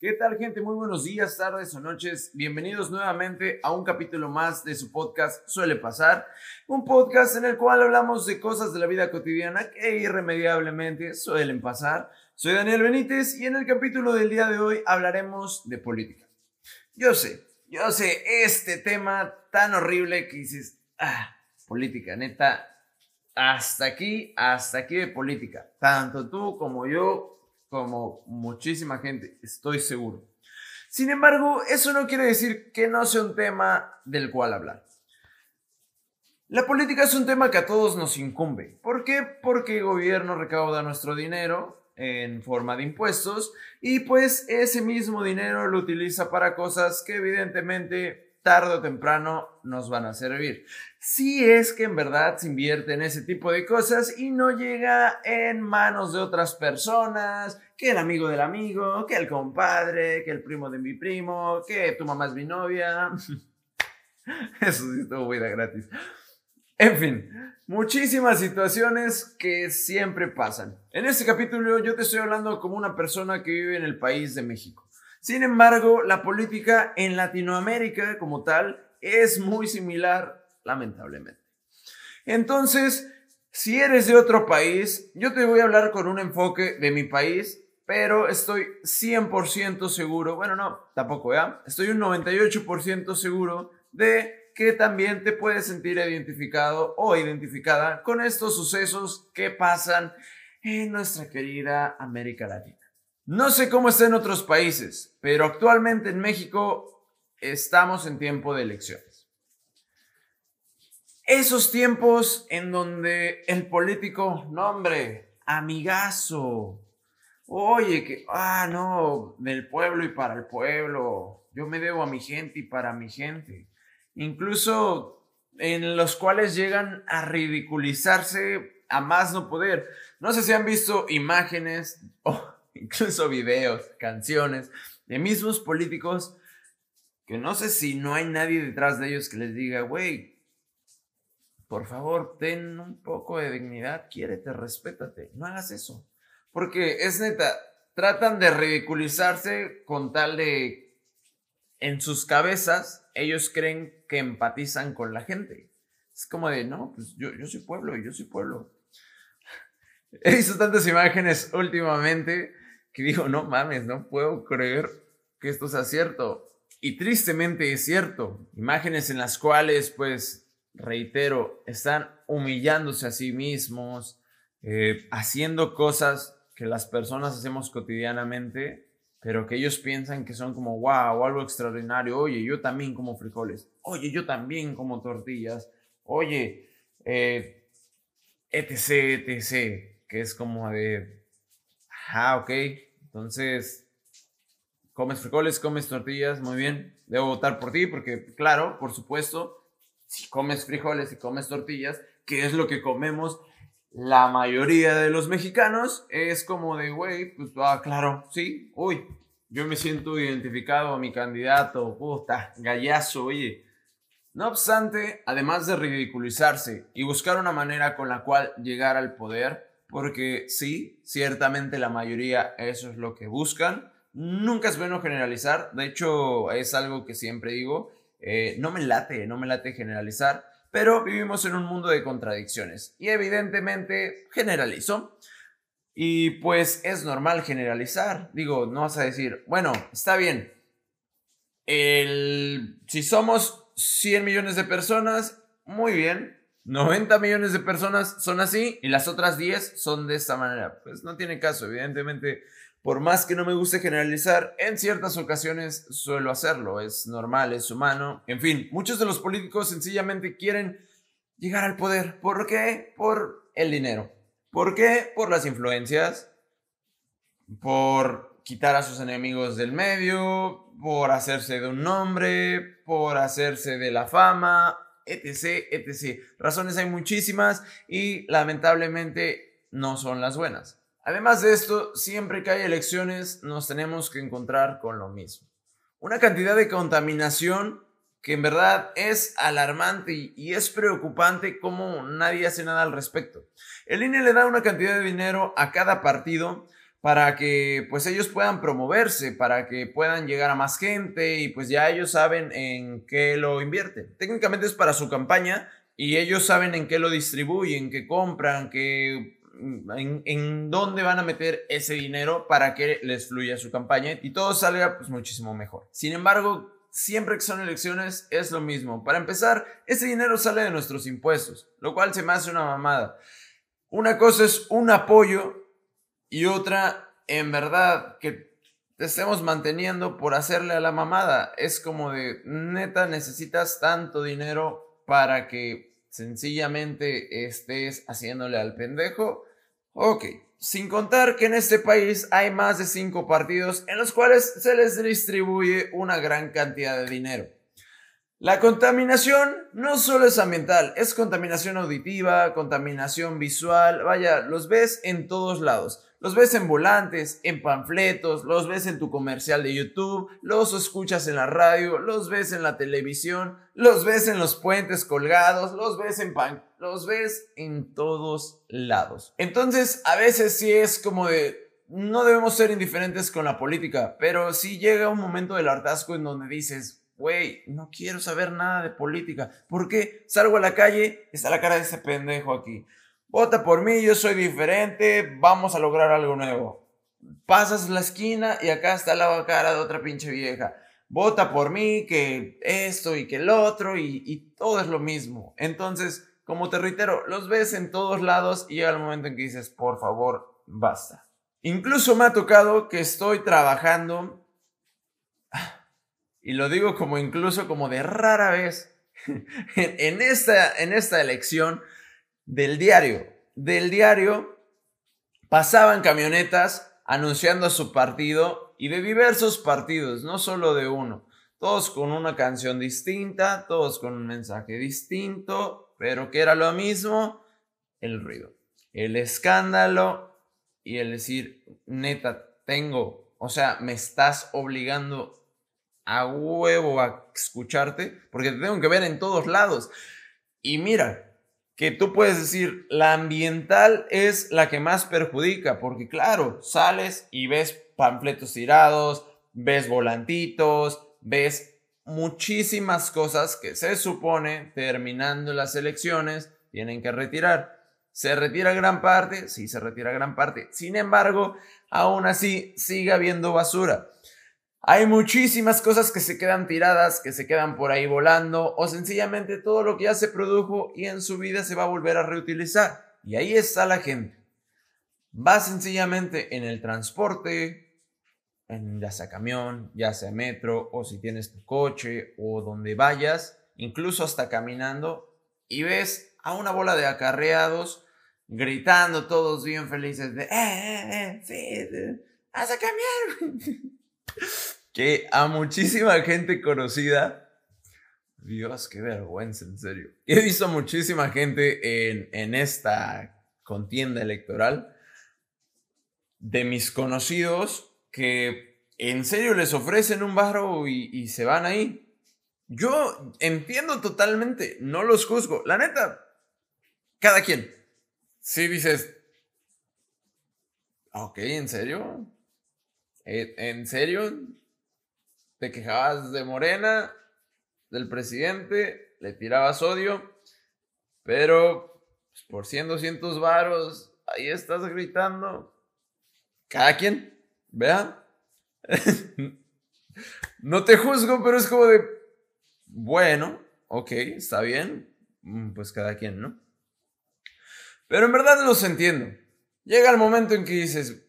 ¿Qué tal gente? Muy buenos días, tardes o noches. Bienvenidos nuevamente a un capítulo más de su podcast Suele Pasar. Un podcast en el cual hablamos de cosas de la vida cotidiana que irremediablemente suelen pasar. Soy Daniel Benítez y en el capítulo del día de hoy hablaremos de política. Yo sé, yo sé, este tema tan horrible que dices, ah, política, neta, hasta aquí, hasta aquí de política. Tanto tú como yo como muchísima gente, estoy seguro. Sin embargo, eso no quiere decir que no sea un tema del cual hablar. La política es un tema que a todos nos incumbe. ¿Por qué? Porque el gobierno recauda nuestro dinero en forma de impuestos y pues ese mismo dinero lo utiliza para cosas que evidentemente tarde o temprano nos van a servir. Si es que en verdad se invierte en ese tipo de cosas y no llega en manos de otras personas, que el amigo del amigo, que el compadre, que el primo de mi primo, que tu mamá es mi novia. Eso sí estuvo de gratis. En fin, muchísimas situaciones que siempre pasan. En este capítulo yo te estoy hablando como una persona que vive en el país de México. Sin embargo, la política en Latinoamérica como tal es muy similar, lamentablemente. Entonces, si eres de otro país, yo te voy a hablar con un enfoque de mi país, pero estoy 100% seguro, bueno, no, tampoco, ¿ya? Estoy un 98% seguro de que también te puedes sentir identificado o identificada con estos sucesos que pasan en nuestra querida América Latina. No sé cómo está en otros países, pero actualmente en México estamos en tiempo de elecciones. Esos tiempos en donde el político, no hombre, amigazo, oye, que, ah, no, del pueblo y para el pueblo, yo me debo a mi gente y para mi gente. Incluso en los cuales llegan a ridiculizarse a más no poder. No sé si han visto imágenes incluso videos, canciones de mismos políticos que no sé si no hay nadie detrás de ellos que les diga, güey, por favor, ten un poco de dignidad, quiérete, respétate, no hagas eso. Porque es neta, tratan de ridiculizarse con tal de, en sus cabezas, ellos creen que empatizan con la gente. Es como de, no, pues yo, yo soy pueblo yo soy pueblo. He visto tantas imágenes últimamente que digo, no mames, no puedo creer que esto sea cierto. Y tristemente es cierto. Imágenes en las cuales, pues, reitero, están humillándose a sí mismos, eh, haciendo cosas que las personas hacemos cotidianamente, pero que ellos piensan que son como, wow, algo extraordinario. Oye, yo también como frijoles. Oye, yo también como tortillas. Oye, eh, etc, etc. Que es como de, ah, ok, entonces, comes frijoles, comes tortillas, muy bien. Debo votar por ti porque, claro, por supuesto, si comes frijoles y comes tortillas, que es lo que comemos la mayoría de los mexicanos, es como de, güey, pues, ah, claro, sí, uy, yo me siento identificado a mi candidato, puta, gallazo, oye. No obstante, además de ridiculizarse y buscar una manera con la cual llegar al poder, porque sí, ciertamente la mayoría eso es lo que buscan. Nunca es bueno generalizar, de hecho es algo que siempre digo, eh, no me late, no me late generalizar, pero vivimos en un mundo de contradicciones y evidentemente generalizo. Y pues es normal generalizar, digo, no vas a decir, bueno, está bien, el, si somos 100 millones de personas, muy bien, 90 millones de personas son así y las otras 10 son de esta manera. Pues no tiene caso, evidentemente. Por más que no me guste generalizar, en ciertas ocasiones suelo hacerlo. Es normal, es humano. En fin, muchos de los políticos sencillamente quieren llegar al poder. ¿Por qué? Por el dinero. ¿Por qué? Por las influencias. Por quitar a sus enemigos del medio. Por hacerse de un nombre. Por hacerse de la fama etc, etc. Razones hay muchísimas y lamentablemente no son las buenas. Además de esto, siempre que hay elecciones nos tenemos que encontrar con lo mismo. Una cantidad de contaminación que en verdad es alarmante y, es preocupante como nadie hace nada al respecto. El INE le da una cantidad de dinero a cada partido para que pues ellos puedan promoverse, para que puedan llegar a más gente y pues ya ellos saben en qué lo invierten. Técnicamente es para su campaña y ellos saben en qué lo distribuyen, qué compran, qué, mm, en, dónde van a meter ese dinero para que les fluya su campaña y todo salga pues muchísimo mejor. Sin embargo, siempre que son elecciones es lo mismo. Para empezar, ese dinero sale de nuestros impuestos, lo cual se me hace una mamada. Una cosa es un apoyo y otra, en verdad, que te estemos manteniendo por hacerle a la mamada. Es como de, neta, necesitas tanto dinero para que sencillamente estés haciéndole al pendejo. Ok, sin contar que en este país hay más de cinco partidos en los cuales se les distribuye una gran cantidad de dinero. La contaminación no solo es ambiental, es contaminación auditiva, contaminación visual, vaya, los ves en todos lados. Los ves en volantes, en panfletos, los ves en tu comercial de YouTube, los escuchas en la radio, los ves en la televisión, los ves en los puentes colgados, los ves en pan, los ves en todos lados. Entonces, a veces sí es como de no debemos ser indiferentes con la política, pero sí llega un momento del hartazgo en donde dices, güey, no quiero saber nada de política. ¿Por qué? Salgo a la calle, está la cara de ese pendejo aquí. Vota por mí, yo soy diferente, vamos a lograr algo nuevo. Pasas la esquina y acá está la cara de otra pinche vieja. Vota por mí, que esto y que el otro y, todo es lo mismo. Entonces, como te reitero, los ves en todos lados y llega el momento en que dices, por favor, basta. Incluso me ha tocado que estoy trabajando, y lo digo como incluso como de rara vez, en, esta, en esta elección, del diario. Del diario pasaban camionetas anunciando su partido y de diversos partidos, no solo de uno. Todos con una canción distinta, todos con un mensaje distinto, pero que era lo mismo, el ruido, el escándalo y el decir, neta, tengo, o sea, me estás obligando a huevo a escucharte, porque te tengo que ver en todos lados. Y mira, que tú puedes decir, la ambiental es la que más perjudica, porque claro, sales y ves panfletos tirados, ves volantitos, ves muchísimas cosas que se supone, terminando las elecciones, tienen que retirar. ¿Se retira gran parte? Sí, se retira gran parte. Sin embargo, aún así sigue habiendo basura. Hay muchísimas cosas que se quedan tiradas, que se quedan por ahí volando, o sencillamente todo lo que ya se produjo y en su vida se va a volver a reutilizar. Y ahí está la gente. Va sencillamente en el transporte, en ya sea camión, ya sea metro, o si tienes tu coche, o donde vayas, incluso hasta caminando, y ves a una bola de acarreados gritando todos bien felices de, ¡eh, eh, eh! ¡Sí! ¡Vas a cambiar! Que a muchísima gente conocida, Dios, qué vergüenza, en serio. He visto a muchísima gente en, en esta contienda electoral de mis conocidos que en serio les ofrecen un barro y, y se van ahí. Yo entiendo totalmente, no los juzgo. La neta, cada quien. Si dices, ok, ¿en serio? ¿En serio? Te quejabas de Morena, del presidente, le tirabas odio, pero pues, por 100, 200 varos, ahí estás gritando. Cada quien, vean. no te juzgo, pero es como de, bueno, ok, está bien, mm, pues cada quien, ¿no? Pero en verdad los entiendo. Llega el momento en que dices,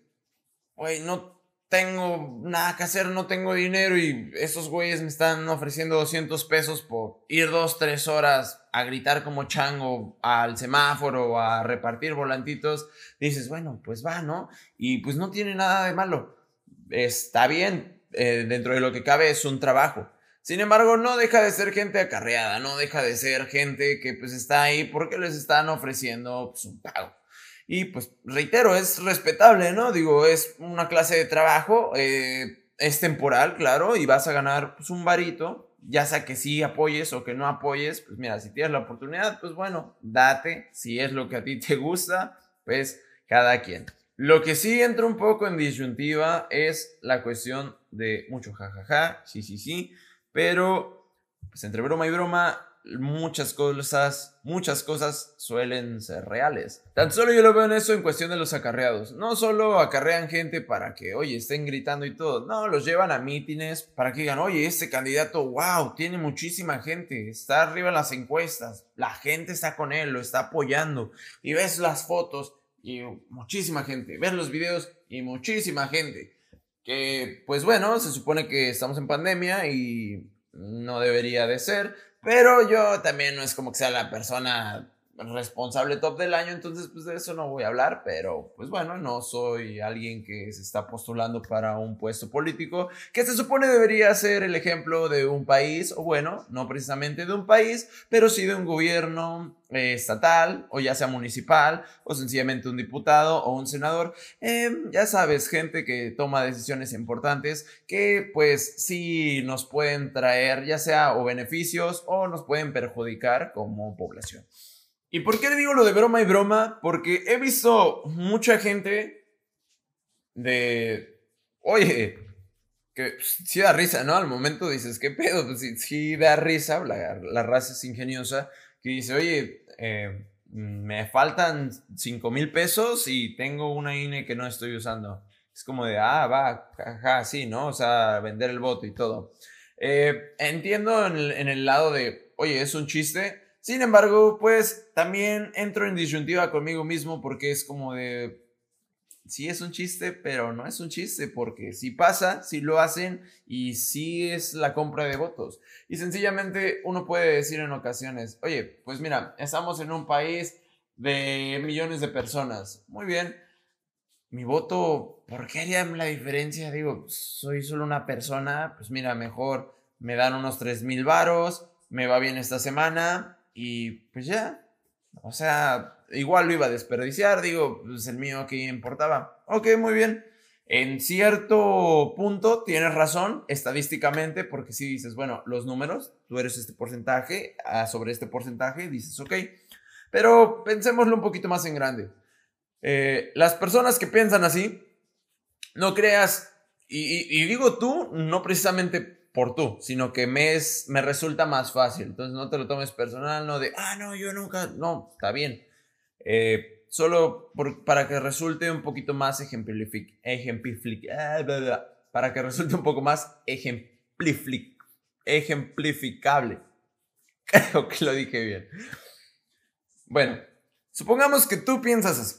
güey, no tengo nada que hacer, no tengo dinero y esos güeyes me están ofreciendo 200 pesos por ir dos, tres horas a gritar como chango al semáforo, a repartir volantitos, dices, bueno, pues va, ¿no? Y pues no tiene nada de malo. Está bien, eh, dentro de lo que cabe es un trabajo. Sin embargo, no deja de ser gente acarreada, no deja de ser gente que pues está ahí porque les están ofreciendo pues, un pago. Y pues reitero, es respetable, ¿no? Digo, es una clase de trabajo, eh, es temporal, claro, y vas a ganar pues, un varito, ya sea que sí apoyes o que no apoyes, pues mira, si tienes la oportunidad, pues bueno, date, si es lo que a ti te gusta, pues cada quien. Lo que sí entra un poco en disyuntiva es la cuestión de mucho jajaja, sí, sí, sí, pero pues entre broma y broma, muchas cosas, muchas cosas suelen ser reales. Tan solo yo lo veo en eso en cuestión de los acarreados. No solo acarrean gente para que, oye, estén gritando y todo. No, los llevan a mítines para que digan, oye, este candidato, wow, tiene muchísima gente, está arriba en las encuestas, la gente está con él, lo está apoyando. Y ves las fotos y muchísima gente. Ves los videos y muchísima gente. Que, pues bueno, se supone que estamos en pandemia y no debería de ser, pero yo también no es como que sea la persona responsable top del año, entonces pues de eso no voy a hablar, pero pues bueno, no soy alguien que se está postulando para un puesto político, que se supone debería ser el ejemplo de un país, o bueno, no precisamente de un país, pero sí de un gobierno eh, estatal, o ya sea municipal, o sencillamente un diputado o un senador, em, ya sabes, gente que toma decisiones importantes que pues sí nos pueden traer ya sea o beneficios o nos pueden perjudicar como población. ¿Y por qué digo lo de broma y broma? Porque he visto mucha gente de, oye, que sí da risa, ¿no? Al momento dices, ¿qué pedo? Pues sí, da risa, la, raza es ingeniosa, que dice, oye, eh, me faltan 5 mil pesos y tengo una INE que no estoy usando. Es como de, ah, va, ajá, sí, ¿no? O sea, vender el voto y todo. Eh, entiendo en el lado de, oye, es un chiste, sin embargo, pues también entro en disyuntiva conmigo mismo porque es como de, sí es un chiste, pero no es un chiste porque si pasa, si lo hacen y sí es la compra de votos. Y sencillamente uno puede decir en ocasiones, oye, pues mira, estamos en un país de millones de personas. Muy bien. Mi voto, ¿por qué haría la diferencia? Digo, soy solo una persona, pues mira, mejor me dan unos 3 mil varos, me va bien esta semana, y pues ya, o sea, igual lo iba a desperdiciar, digo, pues el mío que importaba. Ok, muy bien. En cierto punto tienes razón estadísticamente porque si dices, bueno, los números, tú eres este porcentaje, ah, sobre este porcentaje, dices, ok, pero pensémoslo un poquito más en grande. Eh, las personas que piensan así, no creas, y, y digo tú, no precisamente por tú, sino que me, es, me resulta más fácil. Entonces no te lo tomes personal, no de, ah, no, yo nunca, no, está bien. Eh, solo para que resulte un poquito más ejemplific, ah, para que resulte un poco más ejemplific, ejemplificable. Creo que lo dije bien. Bueno, supongamos que tú piensas así.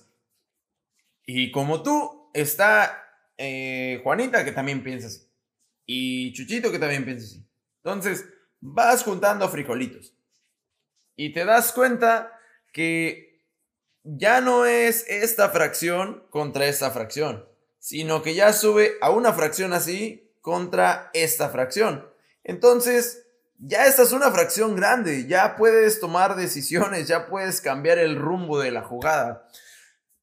Y como tú, está eh, Juanita que también piensa así y Chuchito que también piensa así. Entonces, vas juntando frijolitos y te das cuenta que ya no es esta fracción contra esta fracción, sino que ya sube a una fracción así contra esta fracción. Entonces, ya esta es una fracción grande, ya puedes tomar decisiones, ya puedes cambiar el rumbo de la jugada.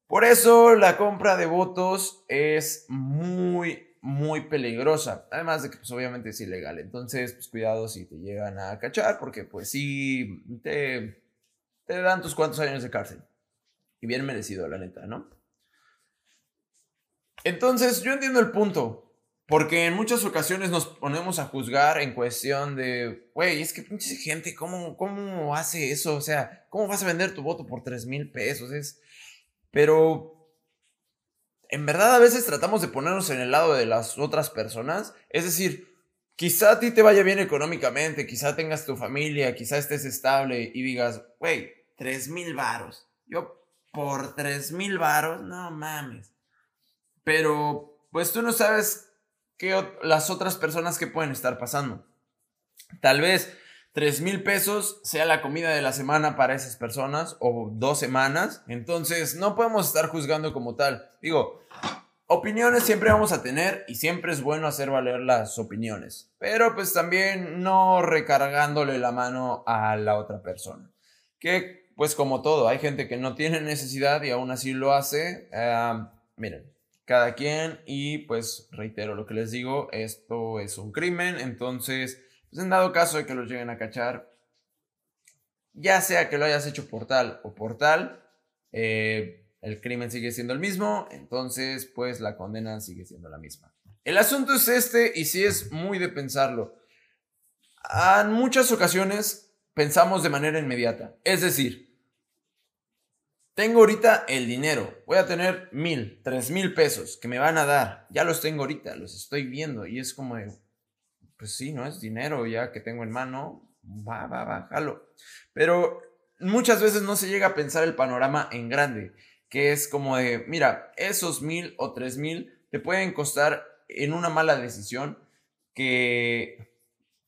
Por eso la compra de votos es muy muy peligrosa. Además de que pues obviamente es ilegal. Entonces, pues cuidado si te llegan a cachar porque pues sí te, te dan tus cuantos años de cárcel. Y bien merecido, la neta, ¿no? Entonces, yo entiendo el punto. Porque en muchas ocasiones nos ponemos a juzgar en cuestión de, güey, es que pinche gente, ¿cómo, ¿cómo hace eso? O sea, ¿cómo vas a vender tu voto por 3 mil pesos? Es... Pero en verdad a veces tratamos de ponernos en el lado de las otras personas. Es decir, quizá a ti te vaya bien económicamente, quizá tengas tu familia, quizá estés estable y digas, güey, tres mil varos. Yo por tres mil varos, no mames. Pero pues tú no sabes qué las otras personas que pueden estar pasando. Tal vez tres mil pesos sea la comida de la semana para esas personas o dos semanas. Entonces, no podemos estar juzgando como tal. Digo, opiniones siempre vamos a tener y siempre es bueno hacer valer las opiniones. Pero pues también no recargándole la mano a la otra persona. Que pues como todo, hay gente que no tiene necesidad y aún así lo hace. miren, cada quien y pues reitero lo que les digo, esto es un crimen, entonces pues en dado caso de que los lleguen a cachar, ya sea que lo hayas hecho por tal o por tal, eh, el crimen sigue siendo el mismo, entonces pues la condena sigue siendo la misma. El asunto es este y sí es muy de pensarlo. En muchas ocasiones pensamos de manera inmediata, es decir, tengo ahorita el dinero, voy a tener mil, tres mil pesos que me van a dar, ya los tengo ahorita, los estoy viendo y es como pues sí, no es dinero ya que tengo en mano, va, va, va, jalo. Pero muchas veces no se llega a pensar el panorama en grande, que es como de, mira, esos mil o tres mil te pueden costar en una mala decisión que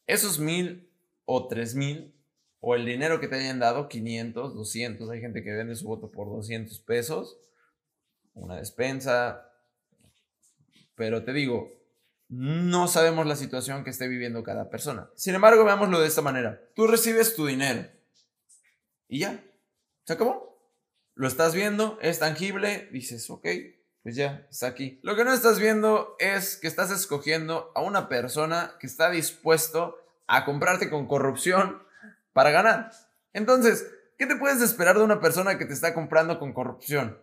esos mil o tres mil o el dinero que te hayan dado, 500, 200, hay gente que vende su voto por 200 pesos, una despensa, pero te digo, no sabemos la situación que esté viviendo cada persona. Sin embargo, veámoslo de esta manera. Tú recibes tu dinero y ya, se acabó. Lo estás viendo, es tangible, dices, ok, pues ya, está aquí. Lo que no estás viendo es que estás escogiendo a una persona que está dispuesto a comprarte con corrupción para ganar. Entonces, ¿qué te puedes esperar de una persona que te está comprando con corrupción?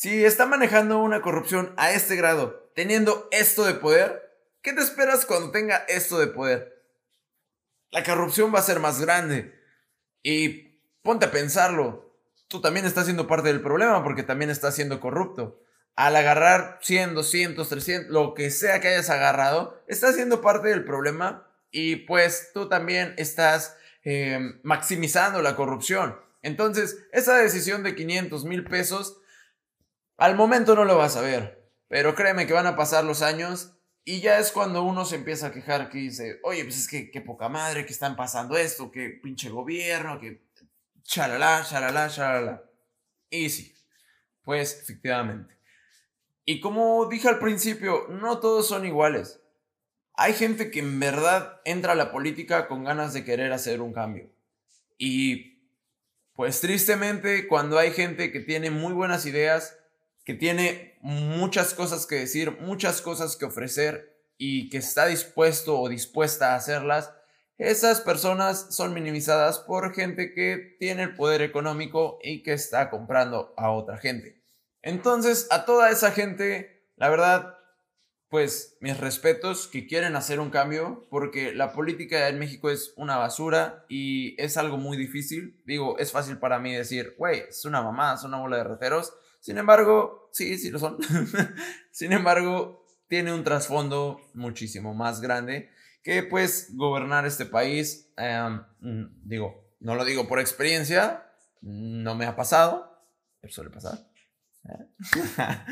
Si está manejando una corrupción a este grado, teniendo esto de poder, ¿qué te esperas cuando tenga esto de poder? La corrupción va a ser más grande. Y ponte a pensarlo, tú también estás siendo parte del problema porque también estás siendo corrupto. Al agarrar 100, 200, 300, lo que sea que hayas agarrado, estás siendo parte del problema y pues tú también estás em, maximizando la corrupción. Entonces, esa decisión de 500 mil pesos, al momento no lo vas a ver, pero créeme que van a pasar los años y ya es cuando uno se empieza a quejar que dice, oye, pues es que qué poca madre que están pasando esto, qué pinche gobierno, que Chalala, chalala, chalala. Y sí, pues efectivamente. Y como dije al principio, no todos son iguales. Hay gente que en verdad entra a la política con ganas de querer hacer un cambio. Y pues tristemente cuando hay gente que tiene muy buenas ideas, que tiene muchas cosas que decir, muchas cosas que ofrecer y que está dispuesto o dispuesta a hacerlas, esas personas son minimizadas por gente que tiene el poder económico y que está comprando a otra gente. Entonces, a toda esa gente, la verdad, pues mis respetos que quieren hacer un cambio, porque la política en México es una basura y es algo muy difícil. Digo, es fácil para mí decir, güey, es una mamá, es una bola de rateros. Sin embargo, sí, sí lo son. Sin embargo, tiene un trasfondo muchísimo más grande que pues gobernar este país, em, mm, digo, no lo digo por experiencia, no me ha pasado, suele pasar. ¿eh?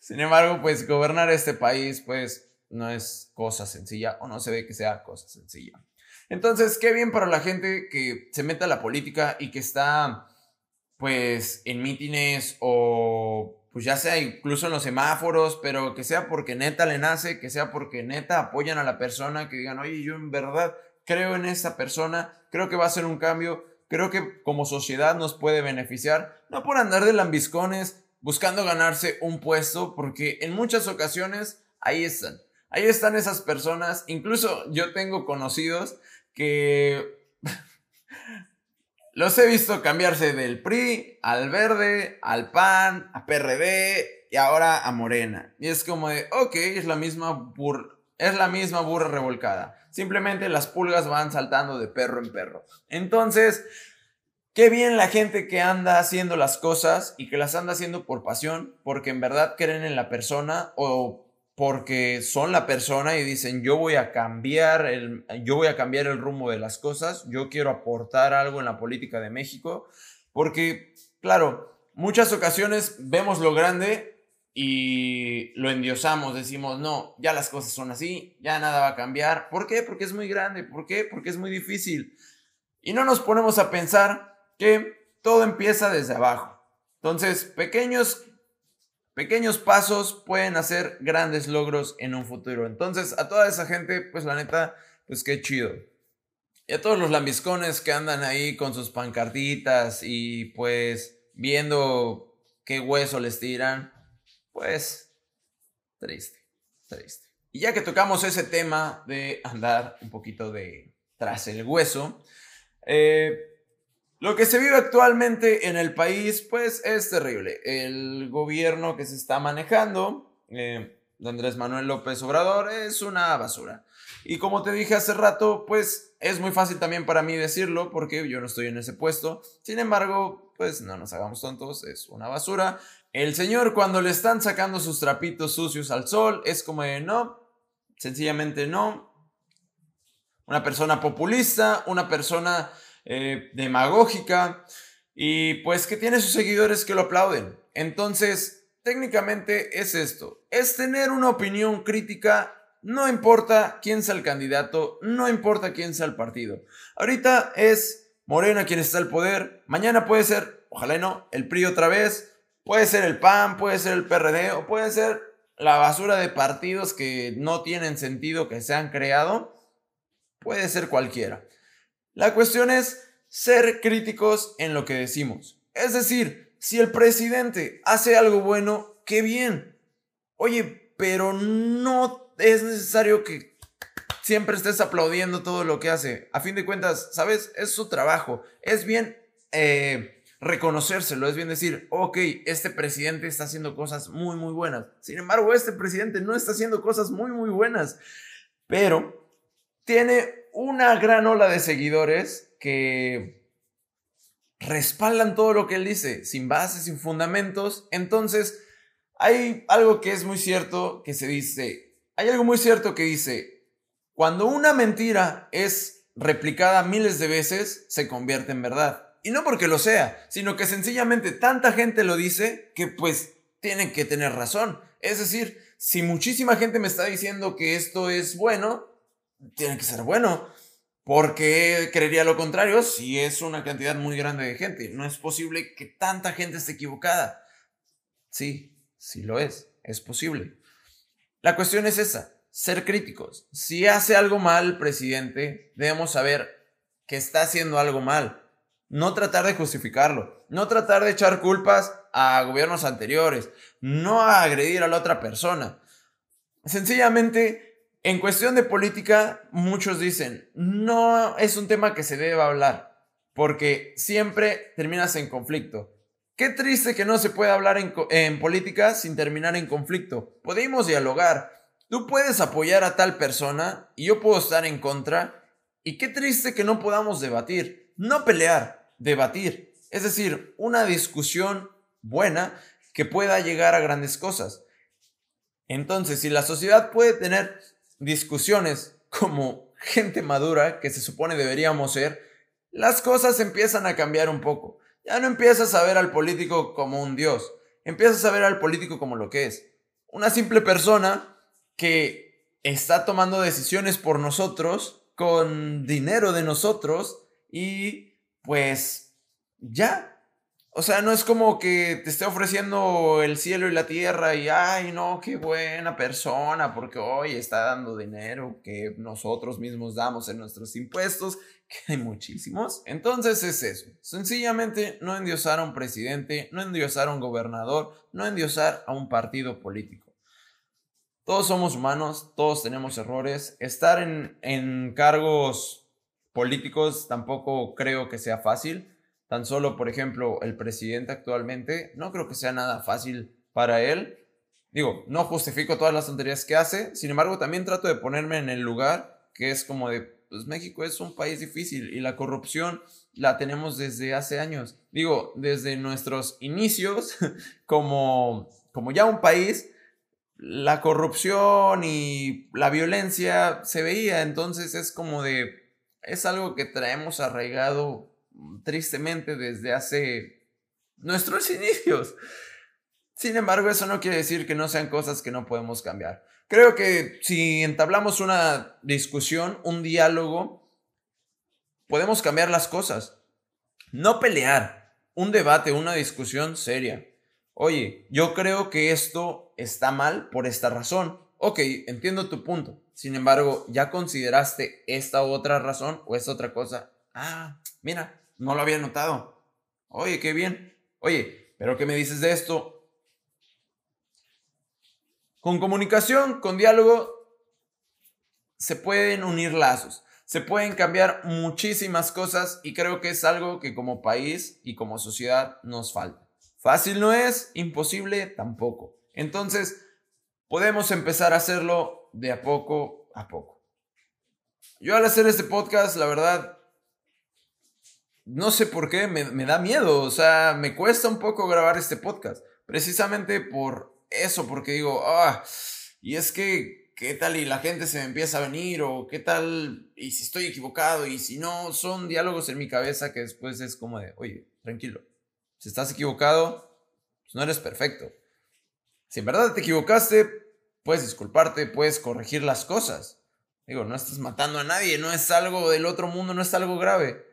Sin embargo, pues gobernar este país pues no es cosa sencilla o no se ve que sea cosa sencilla. Entonces, qué bien para la gente que se mete a la política y que está pues en mítines o pues ya sea incluso en los semáforos, pero que sea porque neta le nace, que sea porque neta apoyan a la persona, que digan, oye, yo en verdad creo en esta persona, creo que va a ser un cambio, creo que como sociedad nos puede beneficiar, no por andar de lambiscones buscando ganarse un puesto, porque en muchas ocasiones ahí están, ahí están esas personas, incluso yo tengo conocidos que los he visto cambiarse del PRI al verde, al PAN, a PRD y ahora a Morena. Y es como de, ok, es la misma burra, es la misma burra revolcada. Simplemente las pulgas van saltando de perro en perro. Entonces, qué bien la gente que anda haciendo las cosas y que las anda haciendo por pasión, porque en verdad creen en la persona o porque son la persona y dicen yo voy a cambiar el yo voy a cambiar el rumbo de las cosas, yo quiero aportar algo en la política de México, porque claro, muchas ocasiones vemos lo grande y lo endiosamos, decimos, "No, ya las cosas son así, ya nada va a cambiar." ¿Por qué? Porque es muy grande, ¿por qué? Porque es muy difícil. Y no nos ponemos a pensar que todo empieza desde abajo. Entonces, pequeños pequeños pasos pueden hacer grandes logros en un futuro. Entonces, a toda esa gente, pues la neta, pues qué chido. Y a todos los lambiscones que andan ahí con sus pancartitas y pues viendo qué hueso les tiran, pues triste, triste. Y ya que tocamos ese tema de andar un poquito de tras el hueso, eh, Lo que se vive actualmente en el país, pues es terrible. El gobierno que se está manejando, eh, de Andrés Manuel López Obrador, es una basura. Y como te dije hace rato, pues es muy fácil también para mí decirlo porque yo no estoy en ese puesto. Sin embargo, pues no nos hagamos tontos, es una basura. El señor cuando le están sacando sus trapitos sucios al sol es como de no, sencillamente no. Una persona populista, una persona eh, demagógica y pues que tiene sus seguidores que lo aplauden. Entonces, técnicamente es esto, es tener una opinión crítica, no importa quién sea el candidato, no importa quién sea el partido. Ahorita es Morena quien está al poder, mañana puede ser, ojalá no, el PRI otra vez, puede ser el PAN, puede ser el PRD o puede ser la basura de partidos que no tienen sentido que se han creado, puede ser cualquiera. La cuestión es ser críticos en lo que decimos. Es decir, si el presidente hace algo bueno, qué bien. Oye, pero no es necesario que siempre estés aplaudiendo todo lo que hace. A fin de cuentas, ¿sabes? Es su trabajo. Es bien eh, reconocérselo, es bien decir, ok, este presidente está haciendo cosas muy, muy buenas. Sin embargo, este presidente no está haciendo cosas muy, muy buenas. Pero tiene una gran ola de seguidores que respaldan todo lo que él dice, sin bases, sin fundamentos. Entonces, hay algo que es muy cierto que se dice, hay algo muy cierto que dice, cuando una mentira es replicada miles de veces, se convierte en verdad. Y no porque lo sea, sino que sencillamente tanta gente lo dice que pues tienen que tener razón. Es decir, si muchísima gente me está diciendo que esto es bueno, tiene que ser bueno. Porque creería lo contrario si es una cantidad muy grande de gente. No es posible que tanta gente esté equivocada. Sí, sí lo es. Es posible. La cuestión es esa, ser críticos. Si hace algo mal presidente, debemos saber que está haciendo algo mal. No tratar de justificarlo, no tratar de echar culpas a gobiernos anteriores, no agredir a la otra persona. Sencillamente en cuestión de política, muchos dicen, no es un tema que se deba hablar, porque siempre terminas en conflicto. Qué triste que no se pueda hablar en, política sin terminar en conflicto. Podemos dialogar. Tú puedes apoyar a tal persona y yo puedo estar en contra. Y qué triste que no podamos debatir. No pelear, debatir. Es decir, una discusión buena que pueda llegar a grandes cosas. Entonces, si la sociedad puede tener discusiones como gente madura que se supone deberíamos ser, las cosas empiezan a cambiar un poco. Ya no empiezas a ver al político como un dios, empiezas a ver al político como lo que es. Una simple persona que está tomando decisiones por nosotros, con dinero de nosotros y pues ya, o sea, no es como que te esté ofreciendo el cielo y la tierra y, ay, no, qué buena persona, porque hoy está dando dinero que nosotros mismos damos en nuestros impuestos, que hay muchísimos. Entonces es eso. Sencillamente no endiosar a un presidente, no endiosar a un gobernador, no endiosar a un partido político. Todos somos humanos, todos tenemos errores. Estar en, en cargos políticos tampoco creo que sea fácil Tan solo, por ejemplo, el presidente actualmente, no creo que sea nada fácil para él. Digo, no justifico todas las tonterías que hace, sin embargo, también trato de ponerme en el lugar que es como de, pues México es un país difícil y la corrupción la tenemos desde hace años. Digo, desde nuestros inicios como, como ya un país, la corrupción y la violencia se veía, entonces es como de, es algo que traemos arraigado tristemente desde hace nuestros inicios. Sin embargo, eso no quiere decir que no sean cosas que no podemos cambiar. Creo que si entablamos una discusión, un diálogo, podemos cambiar las cosas. No pelear, un debate, una discusión seria. Oye, yo creo que esto está mal por esta razón. Ok, entiendo tu punto. Sin embargo, ¿ya consideraste esta otra razón o esta otra cosa? Ah, mira, no lo había notado. Oye, qué bien. Oye, pero ¿qué me dices de esto? Con comunicación, con diálogo, se pueden unir lazos. se pueden cambiar muchísimas cosas y creo que es algo que como país y como sociedad nos falta. Fácil no es, imposible tampoco. Entonces, podemos empezar a hacerlo de a poco a poco. Yo al hacer este podcast, la verdad, no sé por qué, me, da miedo, o sea, me cuesta un poco grabar este podcast, precisamente por eso, porque digo, ah, y es que, ¿qué tal? Y la gente se me empieza a venir, o qué tal, y si estoy equivocado, y si no, son diálogos en mi cabeza que después es como de, oye, tranquilo, si estás equivocado, pues no eres perfecto. Si en verdad te equivocaste, puedes disculparte, puedes corregir las cosas. Digo, no estás matando a nadie, no es algo del otro mundo, no es algo grave.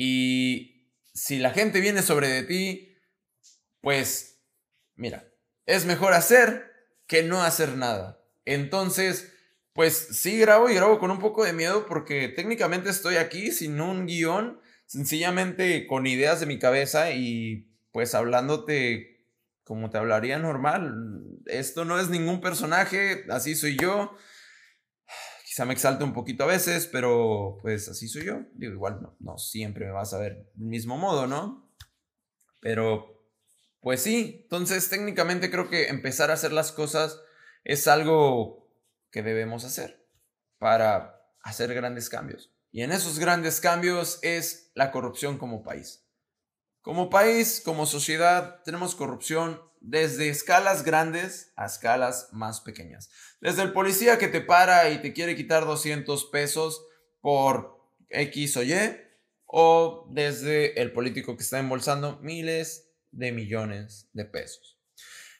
Y si la gente viene sobre de ti, pues, mira, es mejor hacer que no hacer nada. Entonces, pues sí grabo y grabo con un poco de miedo porque técnicamente estoy aquí sin un guion, sencillamente con ideas de mi cabeza y pues hablándote como te hablaría normal. Esto no es ningún personaje, así soy yo. Quizá me exalte un poquito a veces, pero pues así soy yo. Digo, igual no, no siempre me vas a ver del mismo modo, ¿no? Pero pues sí, entonces técnicamente creo que empezar a hacer las cosas es algo que debemos hacer para hacer grandes cambios. Y en esos grandes cambios es la corrupción como país. Como país, como sociedad, tenemos corrupción desde escalas grandes a escalas más pequeñas. Desde el policía que te para y te quiere quitar 200 pesos por X o Y, o desde el político que está embolsando miles de millones de pesos.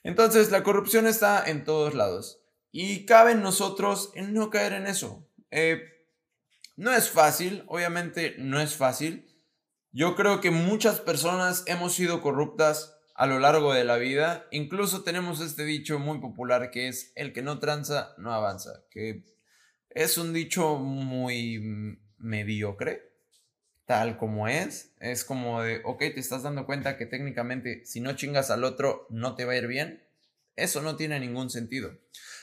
Entonces, la corrupción está en todos lados y cabe en nosotros no caer en eso. Eh, no es fácil, obviamente no es fácil. Yo creo que muchas personas hemos sido corruptas a lo largo de la vida. Incluso tenemos este dicho muy popular que es el que no tranza no avanza, que es un dicho muy mediocre, tal como es. Es como de, ok, te estás dando cuenta que técnicamente si no chingas al otro no te va a ir bien. Eso no tiene ningún sentido.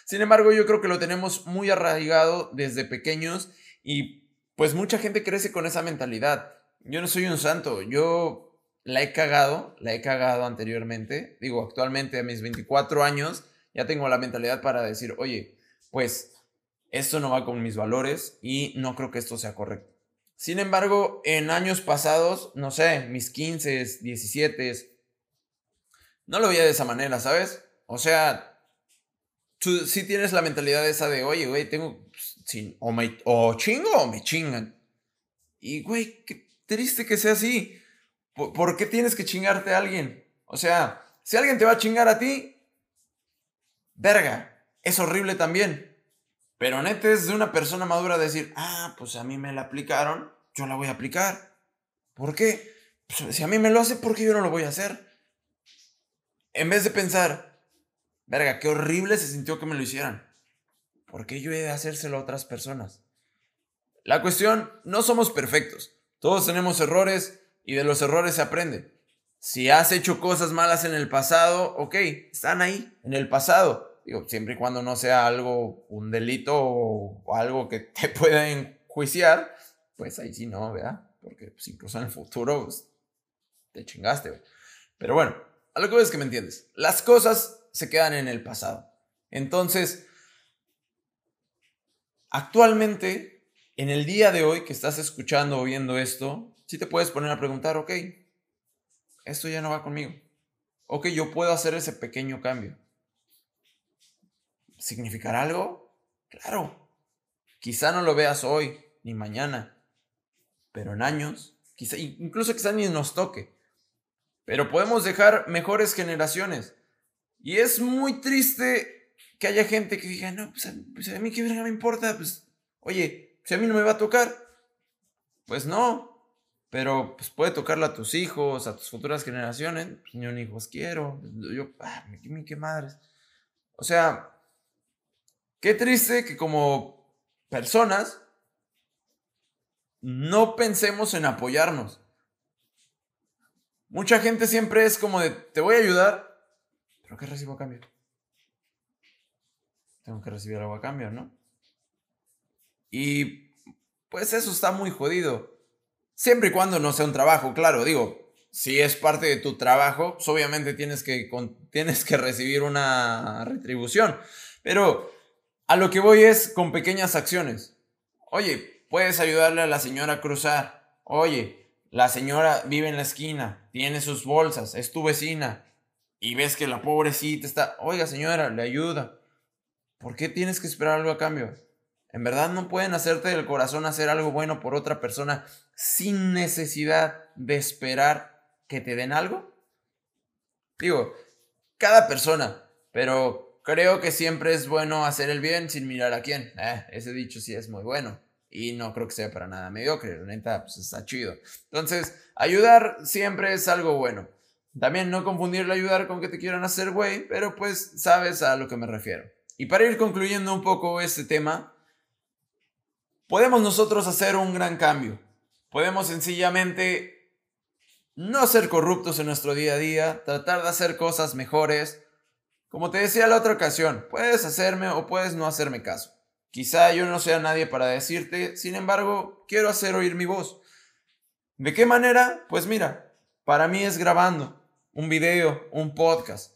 Sin embargo, yo creo que lo tenemos muy arraigado desde pequeños y pues mucha gente crece con esa mentalidad. Yo no soy un santo, yo la he cagado, la he cagado anteriormente. Digo, actualmente a mis 24 años ya tengo la mentalidad para decir, oye, pues esto no va con mis valores y no creo que esto sea correcto. Sin embargo, en años pasados, no sé, mis 15, 17, no lo veía de esa manera, ¿sabes? O sea, tú sí tienes la mentalidad esa de, oye, güey, tengo, pues, o, me, o chingo o me chingan. Y, güey, qué triste que sea así. ¿Por, ¿Por qué tienes que chingarte a alguien? O sea, si alguien te va a chingar a ti, verga, es horrible también. Pero neta es de una persona madura decir, ah, pues a mí me la aplicaron, yo la voy a aplicar. ¿Por qué? Pues si a mí me lo hace, ¿por qué yo no lo voy a hacer? En vez de pensar, verga, qué horrible se sintió que me lo hicieran. ¿Por qué yo he de hacérselo a otras personas? La cuestión, no somos perfectos. Todos tenemos errores y de los errores se aprende. Si has hecho cosas malas en el pasado, ok, están ahí, en el pasado digo, siempre y cuando no sea algo, un delito o, algo que te pueda enjuiciar, pues ahí sí no, ¿verdad? Porque pues, incluso en el futuro pues, te chingaste, Pero bueno, algo es que me entiendes. Las cosas se quedan en el pasado. Entonces, actualmente, en el día de hoy que estás escuchando o viendo esto, sí te puedes poner a preguntar, ok, esto ya no va conmigo. Ok, yo puedo hacer ese pequeño cambio. ¿Significará algo? Claro. Quizá no lo veas hoy ni mañana, pero en años, quizá, incluso quizá ni nos toque. Pero podemos dejar mejores generaciones. Y es muy triste que haya gente que diga, no, pues a, pues mí qué me importa, pues, oye, si a mí no me va a tocar, pues no. Pero pues puede tocarle a tus hijos, a tus futuras generaciones. Pues ni hijos quiero. Yo, ah, qué madres. O sea, Qué triste que como personas no pensemos en apoyarnos. Mucha gente siempre es como de, te voy a ayudar, pero ¿qué recibo a cambio? Tengo que recibir algo a cambio, ¿no? Y pues eso está muy jodido. Siempre y cuando no sea un trabajo, claro, digo, si es parte de tu trabajo, pues obviamente tienes que, tienes que recibir una retribución. Pero a lo que voy es con pequeñas acciones. Oye, puedes ayudarle a la señora a cruzar. Oye, la señora vive en la esquina, tiene sus bolsas, es tu vecina. Y ves que la pobrecita está, oiga señora, le ayuda. ¿Por qué tienes que esperar algo a cambio? ¿En verdad no pueden hacerte del corazón hacer algo bueno por otra persona sin necesidad de esperar que te den algo? Digo, cada persona, pero creo que siempre es bueno hacer el bien sin mirar a quién. Eh, ese dicho sí es muy bueno y no creo que sea para nada mediocre, la neta, pues está chido. Entonces, ayudar siempre es algo bueno. También no confundirle ayudar con que te quieran hacer güey, pero pues sabes a lo que me refiero. Y para ir concluyendo un poco este tema, podemos nosotros hacer un gran cambio. Podemos sencillamente no ser corruptos en nuestro día a día, tratar de hacer cosas mejores. Como te decía la otra ocasión, puedes hacerme o puedes no hacerme caso. Quizá yo no sea nadie para decirte, sin embargo, quiero hacer oír mi voz. ¿De qué manera? Pues mira, para mí es grabando un video, un podcast.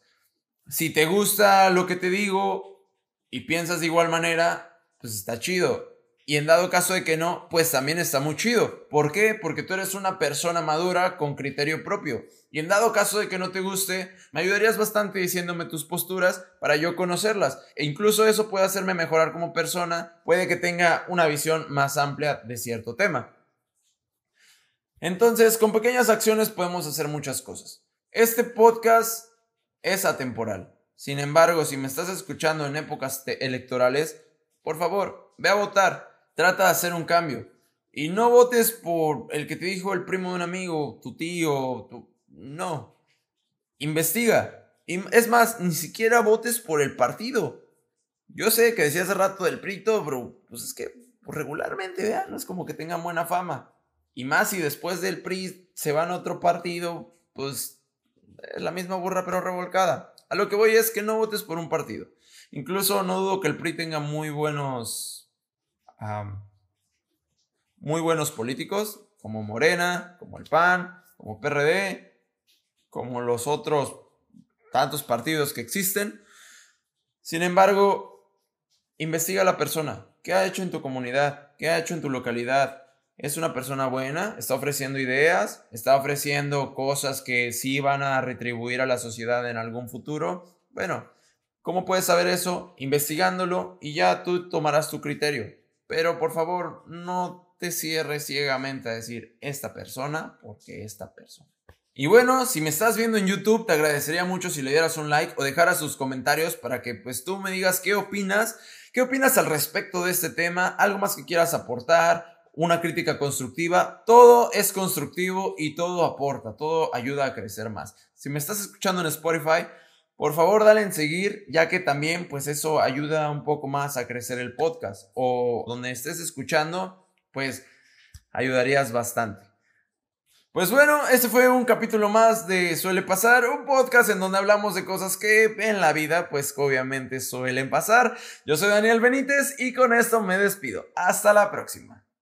Si te gusta lo que te digo y piensas de igual manera, pues está chido. Y en dado caso de que no, pues también está muy chido. ¿Por qué? Porque tú eres una persona madura con criterio propio. Y en dado caso de que no te guste, me ayudarías bastante diciéndome tus posturas para yo conocerlas. E incluso eso puede hacerme mejorar como persona, puede que tenga una visión más amplia de cierto tema. Entonces, con pequeñas acciones podemos hacer muchas cosas. Este podcast es atemporal. Sin embargo, si me estás escuchando en épocas electorales, por favor, ve a votar Trata de hacer un cambio. Y no votes por el que te dijo el primo de un amigo, tu tío, tu... no. Investiga. Es más, ni siquiera votes por el partido. Yo sé que decía hace rato del prito, pero pues es que regularmente, vean, no es como que tengan buena fama. Y más si después del PRI se van a otro partido, pues es la misma burra pero revolcada. A lo que voy es que no votes por un partido. Incluso no dudo que el PRI tenga muy buenos muy buenos políticos, como Morena, como el PAN, como PRD, como los otros tantos partidos que existen. Sin embargo, investiga a la persona. ¿Qué ha hecho en tu comunidad? ¿Qué ha hecho en tu localidad? ¿Es una persona buena? ¿Está ofreciendo ideas? ¿Está ofreciendo cosas que sí van a retribuir a la sociedad en algún futuro? Bueno, ¿cómo puedes saber eso? Investigándolo y ya tú tomarás tu criterio. Pero por favor, no te cierres ciegamente a decir esta persona porque esta persona. Y bueno, si me estás viendo en YouTube, te agradecería mucho si le dieras un like o dejaras sus comentarios para que pues tú me digas qué opinas, qué opinas al respecto de este tema, algo más que quieras aportar, una crítica constructiva, todo es constructivo y todo aporta, todo ayuda a crecer más. Si me estás escuchando en Spotify, por favor, dale en seguir, ya que también pues eso ayuda un poco más a crecer el podcast. O donde estés escuchando, pues ayudarías bastante. Pues bueno, este fue un capítulo más de Suele Pasar, un podcast en donde hablamos de cosas que en la vida pues obviamente suelen pasar. Yo soy Daniel Benítez y con esto me despido. Hasta la próxima.